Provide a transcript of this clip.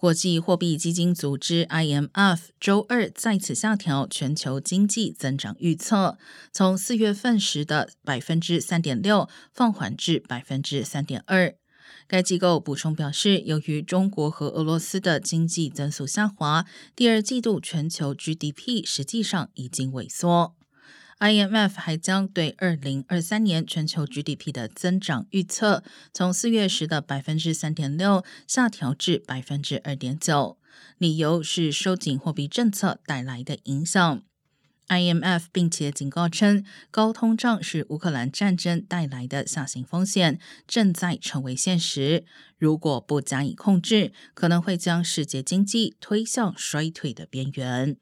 国际货币基金组织 （IMF） 周二再次下调全球经济增长预测，从四月份时的百分之三点六放缓至百分之三点二。该机构补充表示，由于中国和俄罗斯的经济增速下滑，第二季度全球 GDP 实际上已经萎缩。IMF 还将对二零二三年全球 GDP 的增长预测从四月时的百分之三点六下调至百分之二点九，理由是收紧货币政策带来的影响。IMF 并且警告称，高通胀是乌克兰战争带来的下行风险正在成为现实，如果不加以控制，可能会将世界经济推向衰退的边缘。